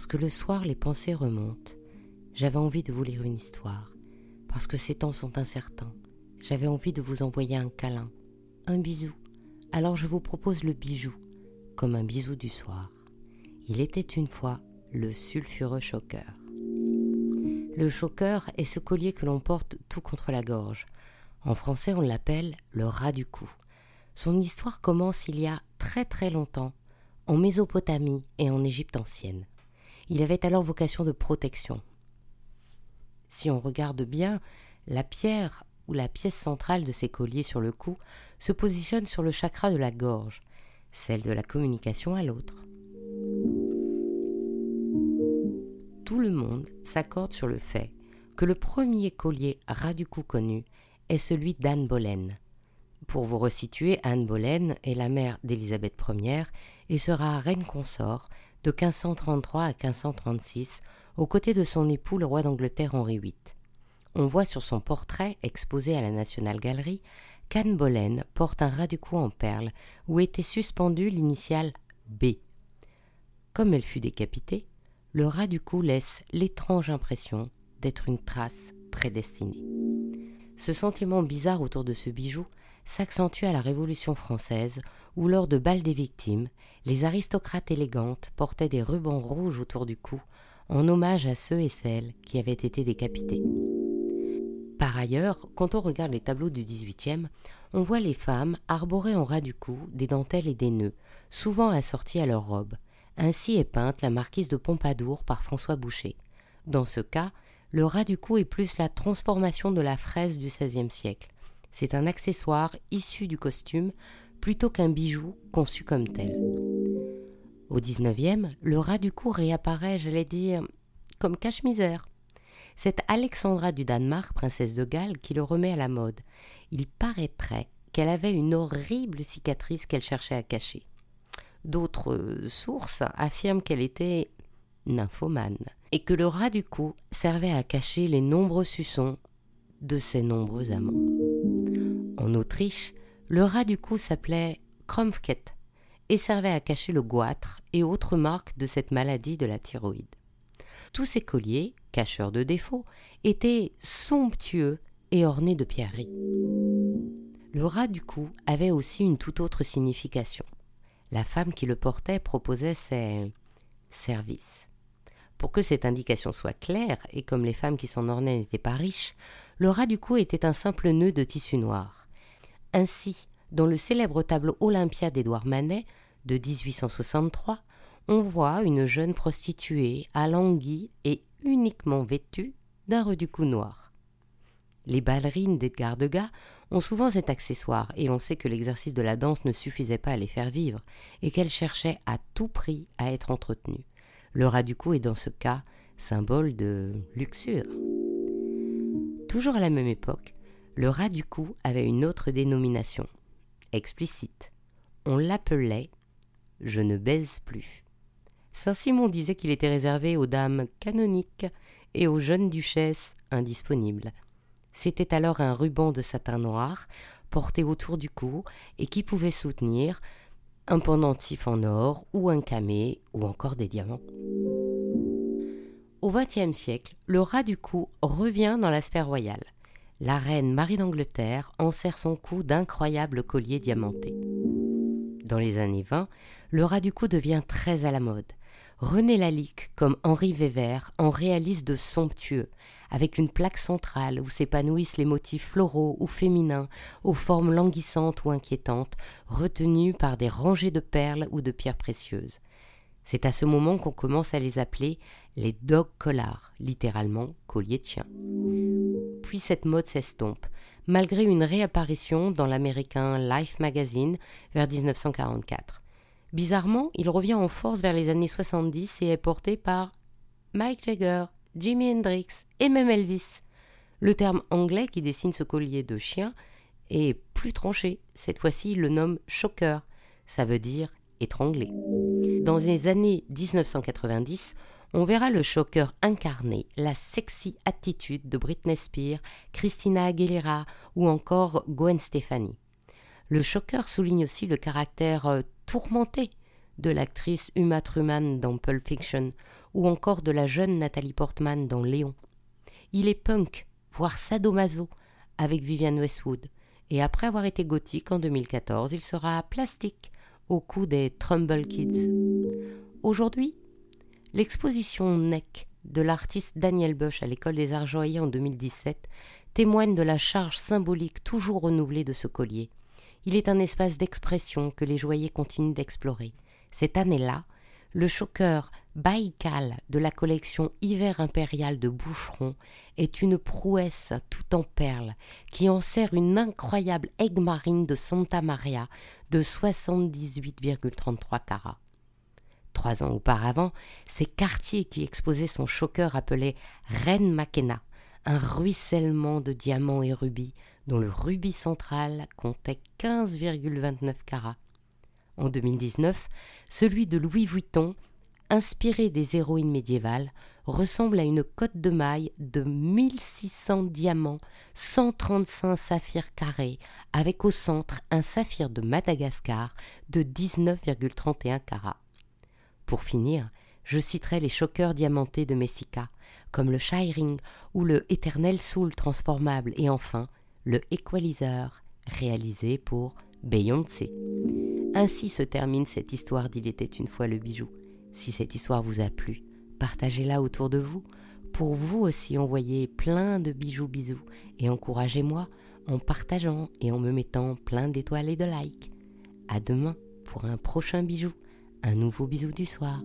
parce que le soir les pensées remontent. J'avais envie de vous lire une histoire, parce que ces temps sont incertains. J'avais envie de vous envoyer un câlin, un bisou. Alors je vous propose le bijou, comme un bisou du soir. Il était une fois le sulfureux choqueur. Le choqueur est ce collier que l'on porte tout contre la gorge. En français, on l'appelle le rat du cou. Son histoire commence il y a très très longtemps, en Mésopotamie et en Égypte ancienne. Il avait alors vocation de protection. Si on regarde bien, la pierre ou la pièce centrale de ces colliers sur le cou se positionne sur le chakra de la gorge, celle de la communication à l'autre. Tout le monde s'accorde sur le fait que le premier collier ras du cou connu est celui d'Anne Boleyn. Pour vous resituer, Anne Boleyn est la mère d'Élisabeth Ier et sera reine consort de 1533 à 1536 aux côtés de son époux le roi d'Angleterre Henri VIII. On voit sur son portrait exposé à la National Gallery qu'Anne Boleyn porte un ras du cou en perles où était suspendue l'initiale B. Comme elle fut décapitée, le ras du cou laisse l'étrange impression d'être une trace prédestinée. Ce sentiment bizarre autour de ce bijou s'accentue à la Révolution française, où lors de bal des victimes, les aristocrates élégantes portaient des rubans rouges autour du cou, en hommage à ceux et celles qui avaient été décapités. Par ailleurs, quand on regarde les tableaux du XVIIIe, on voit les femmes arborer en ras du cou des dentelles et des nœuds, souvent assortis à leurs robes. Ainsi est peinte la marquise de Pompadour par François Boucher. Dans ce cas, le ras du cou est plus la transformation de la fraise du XVIe siècle. C'est un accessoire issu du costume plutôt qu'un bijou conçu comme tel. Au XIXe, le ras du cou réapparaît, j'allais dire, comme cache-misère. C'est Alexandra du Danemark, princesse de Galles, qui le remet à la mode. Il paraîtrait qu'elle avait une horrible cicatrice qu'elle cherchait à cacher. D'autres sources affirment qu'elle était nymphomane et que le ras du cou servait à cacher les nombreux suçons de ses nombreux amants. En Autriche, le ras du cou s'appelait Kromfket et servait à cacher le goitre et autres marques de cette maladie de la thyroïde. Tous ces colliers, cacheurs de défauts, étaient somptueux et ornés de pierreries. Le ras du cou avait aussi une toute autre signification la femme qui le portait proposait ses services. Pour que cette indication soit claire, et comme les femmes qui s'en ornaient n'étaient pas riches, le ras du cou était un simple nœud de tissu noir. Ainsi, dans le célèbre tableau Olympia d'Édouard Manet de 1863, on voit une jeune prostituée alanguie et uniquement vêtue d'un ras du cou noir. Les ballerines d'Edgar Degas ont souvent cet accessoire et l'on sait que l'exercice de la danse ne suffisait pas à les faire vivre et qu'elles cherchaient à tout prix à être entretenues. Le ras du cou est dans ce cas symbole de luxure. Toujours à la même époque, le ras du cou avait une autre dénomination, explicite. On l'appelait Je ne baise plus. Saint-Simon disait qu'il était réservé aux dames canoniques et aux jeunes duchesses indisponibles. C'était alors un ruban de satin noir porté autour du cou et qui pouvait soutenir un pendentif en or ou un camé ou encore des diamants. Au XXe siècle, le ras du cou revient dans la sphère royale. La reine Marie d'Angleterre enserre son cou d'incroyables colliers diamantés. Dans les années 20, le ras du cou devient très à la mode. René Lalique, comme Henri Weber, en réalise de somptueux, avec une plaque centrale où s'épanouissent les motifs floraux ou féminins, aux formes languissantes ou inquiétantes, retenus par des rangées de perles ou de pierres précieuses. C'est à ce moment qu'on commence à les appeler les dog collars, littéralement colliers de chien. Cette mode s'estompe, malgré une réapparition dans l'américain Life Magazine vers 1944. Bizarrement, il revient en force vers les années 70 et est porté par Mike Jagger, Jimi Hendrix et même Elvis. Le terme anglais qui dessine ce collier de chien est plus tranché. Cette fois-ci, le nomme choker. Ça veut dire étranglé. Dans les années 1990, on verra le choker incarner la sexy attitude de Britney Spears, Christina Aguilera ou encore Gwen Stefani. Le choker souligne aussi le caractère euh, tourmenté de l'actrice Uma Thurman dans Pulp Fiction, ou encore de la jeune Nathalie Portman dans Léon. Il est punk, voire sadomaso, avec Vivienne Westwood, et après avoir été gothique en 2014, il sera plastique au cou des Trumbull Kids. Aujourd'hui, l'exposition NEC de l'artiste Daniel Bush à l'école des arts joailliers en 2017 témoigne de la charge symbolique toujours renouvelée de ce collier. Il est un espace d'expression que les joailliers continuent d'explorer. Cette année-là, le choqueur Baïkal de la collection Hiver impérial de Boucheron est une prouesse tout en perles qui en sert une incroyable aigue marine de Santa Maria de 78,33 carats. Trois ans auparavant, c'est Cartier qui exposait son choqueur appelé Reine Makena, un ruissellement de diamants et rubis dont le rubis central comptait 15,29 carats. En 2019, celui de Louis Vuitton, inspiré des héroïnes médiévales, ressemble à une cotte de maille de 1600 diamants, 135 saphirs carrés, avec au centre un saphir de Madagascar de 19,31 carats. Pour finir, je citerai les choqueurs diamantés de Messica, comme le Shiring ou le Éternel Soul transformable, et enfin le Equalizer, réalisé pour Beyoncé. Ainsi se termine cette histoire d'Il était une fois le bijou. Si cette histoire vous a plu, partagez-la autour de vous. Pour vous aussi envoyer plein de bijoux bisous et encouragez-moi en partageant et en me mettant plein d'étoiles et de likes. À demain pour un prochain bijou, un nouveau bisou du soir.